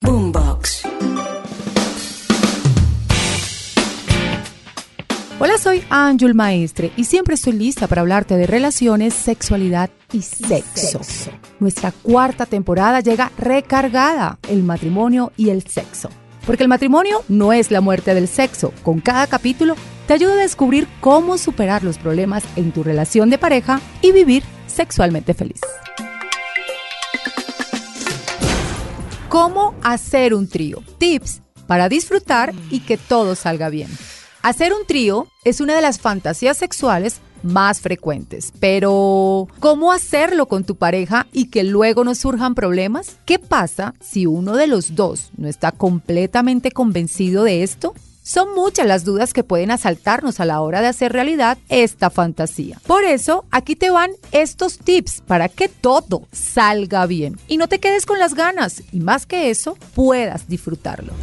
Boombox. Hola, soy Ángel Maestre y siempre estoy lista para hablarte de relaciones, sexualidad y sexo. Nuestra cuarta temporada llega recargada, el matrimonio y el sexo. Porque el matrimonio no es la muerte del sexo. Con cada capítulo te ayuda a descubrir cómo superar los problemas en tu relación de pareja y vivir sexualmente feliz. ¿Cómo hacer un trío? Tips para disfrutar y que todo salga bien. Hacer un trío es una de las fantasías sexuales más frecuentes, pero ¿cómo hacerlo con tu pareja y que luego no surjan problemas? ¿Qué pasa si uno de los dos no está completamente convencido de esto? Son muchas las dudas que pueden asaltarnos a la hora de hacer realidad esta fantasía. Por eso, aquí te van estos tips para que todo salga bien y no te quedes con las ganas y más que eso, puedas disfrutarlo.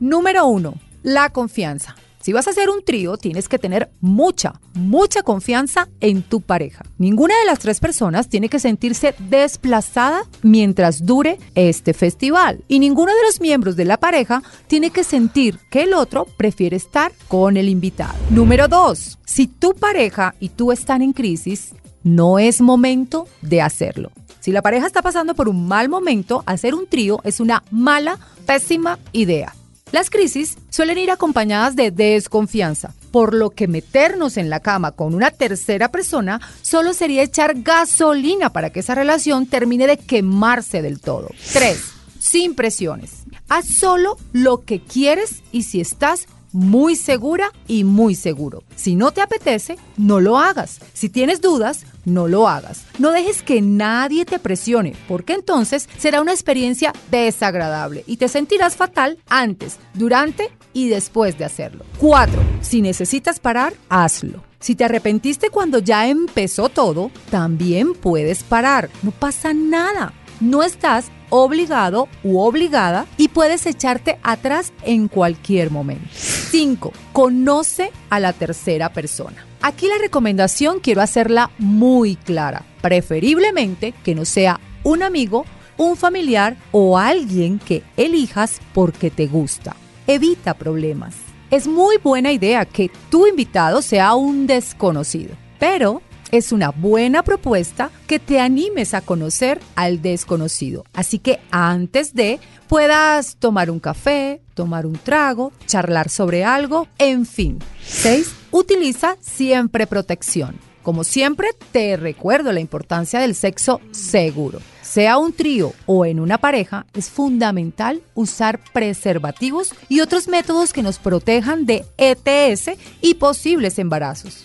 Número 1. La confianza. Si vas a hacer un trío, tienes que tener mucha, mucha confianza en tu pareja. Ninguna de las tres personas tiene que sentirse desplazada mientras dure este festival. Y ninguno de los miembros de la pareja tiene que sentir que el otro prefiere estar con el invitado. Número 2. Si tu pareja y tú están en crisis, no es momento de hacerlo. Si la pareja está pasando por un mal momento, hacer un trío es una mala, pésima idea. Las crisis suelen ir acompañadas de desconfianza, por lo que meternos en la cama con una tercera persona solo sería echar gasolina para que esa relación termine de quemarse del todo. 3. Sin presiones. Haz solo lo que quieres y si estás muy segura y muy seguro. Si no te apetece, no lo hagas. Si tienes dudas, no lo hagas. No dejes que nadie te presione, porque entonces será una experiencia desagradable y te sentirás fatal antes, durante y después de hacerlo. 4. Si necesitas parar, hazlo. Si te arrepentiste cuando ya empezó todo, también puedes parar. No pasa nada. No estás obligado u obligada y puedes echarte atrás en cualquier momento. 5. Conoce a la tercera persona. Aquí la recomendación quiero hacerla muy clara. Preferiblemente que no sea un amigo, un familiar o alguien que elijas porque te gusta. Evita problemas. Es muy buena idea que tu invitado sea un desconocido, pero es una buena propuesta que te animes a conocer al desconocido. Así que antes de puedas tomar un café, tomar un trago, charlar sobre algo, en fin. 6. Utiliza siempre protección. Como siempre, te recuerdo la importancia del sexo seguro. Sea un trío o en una pareja, es fundamental usar preservativos y otros métodos que nos protejan de ETS y posibles embarazos.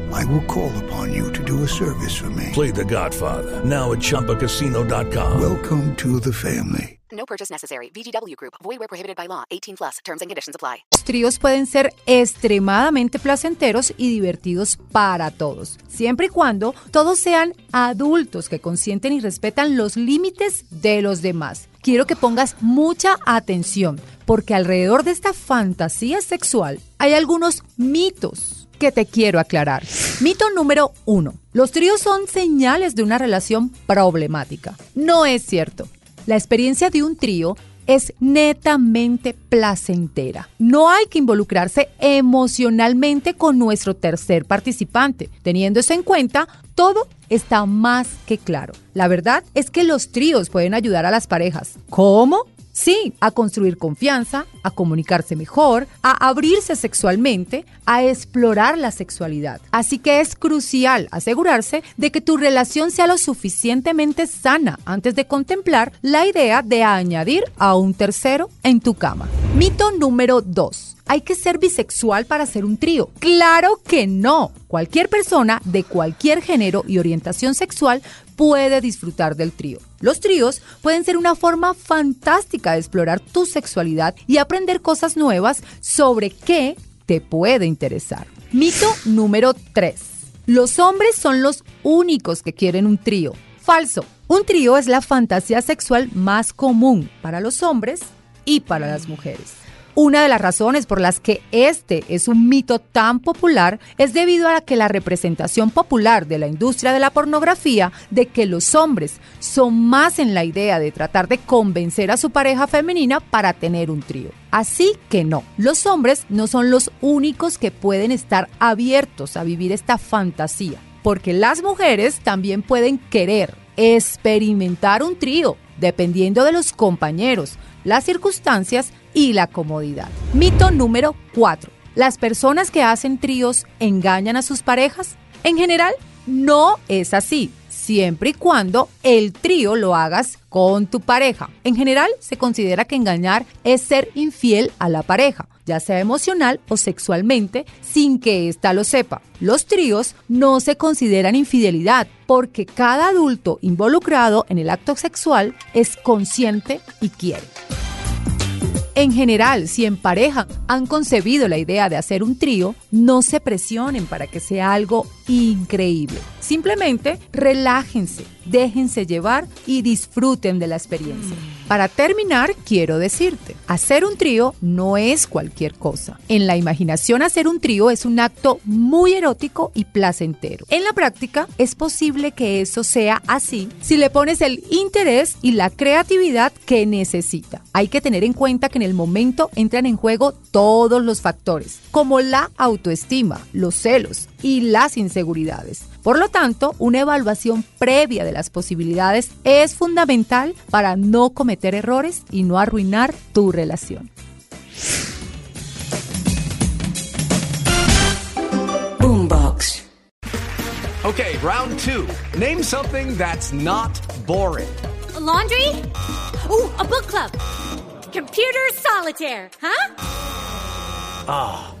I will call upon you to do a service for me. Play The Godfather now at ChumbaCasino.com. Welcome to the family. No purchase necessary. VGW Group. Void where prohibited by law. 18 plus. Terms and conditions apply. tríos pueden ser extremadamente placenteros y divertidos para todos, siempre y cuando todos sean adultos que consienten y respetan los límites de los demás. Quiero que pongas mucha atención, porque alrededor de esta fantasía sexual hay algunos mitos que te quiero aclarar. Mito número uno. Los tríos son señales de una relación problemática. No es cierto. La experiencia de un trío es netamente placentera. No hay que involucrarse emocionalmente con nuestro tercer participante. Teniendo eso en cuenta, todo está más que claro. La verdad es que los tríos pueden ayudar a las parejas. ¿Cómo? Sí, a construir confianza, a comunicarse mejor, a abrirse sexualmente, a explorar la sexualidad. Así que es crucial asegurarse de que tu relación sea lo suficientemente sana antes de contemplar la idea de añadir a un tercero en tu cama. Mito número 2. ¿Hay que ser bisexual para hacer un trío? Claro que no. Cualquier persona de cualquier género y orientación sexual puede disfrutar del trío. Los tríos pueden ser una forma fantástica de explorar tu sexualidad y aprender cosas nuevas sobre qué te puede interesar. Mito número 3. Los hombres son los únicos que quieren un trío. Falso. Un trío es la fantasía sexual más común para los hombres y para las mujeres. Una de las razones por las que este es un mito tan popular es debido a que la representación popular de la industria de la pornografía de que los hombres son más en la idea de tratar de convencer a su pareja femenina para tener un trío. Así que no, los hombres no son los únicos que pueden estar abiertos a vivir esta fantasía, porque las mujeres también pueden querer experimentar un trío, dependiendo de los compañeros, las circunstancias y la comodidad. Mito número 4. ¿Las personas que hacen tríos engañan a sus parejas? En general, no es así, siempre y cuando el trío lo hagas con tu pareja. En general, se considera que engañar es ser infiel a la pareja, ya sea emocional o sexualmente, sin que ésta lo sepa. Los tríos no se consideran infidelidad porque cada adulto involucrado en el acto sexual es consciente y quiere. En general, si en pareja han concebido la idea de hacer un trío, no se presionen para que sea algo increíble. Simplemente relájense, déjense llevar y disfruten de la experiencia. Para terminar, quiero decirte, hacer un trío no es cualquier cosa. En la imaginación hacer un trío es un acto muy erótico y placentero. En la práctica es posible que eso sea así si le pones el interés y la creatividad que necesita. Hay que tener en cuenta que en el momento entran en juego todos los factores, como la autoestima, los celos y las inseguridades. Por lo tanto, una evaluación previa de las posibilidades es fundamental para no cometer errores y no arruinar tu relación. Boombox. Okay, round two. Name something that's not boring. A laundry? Ooh, a book club. Computer solitaire, huh? Ah, oh,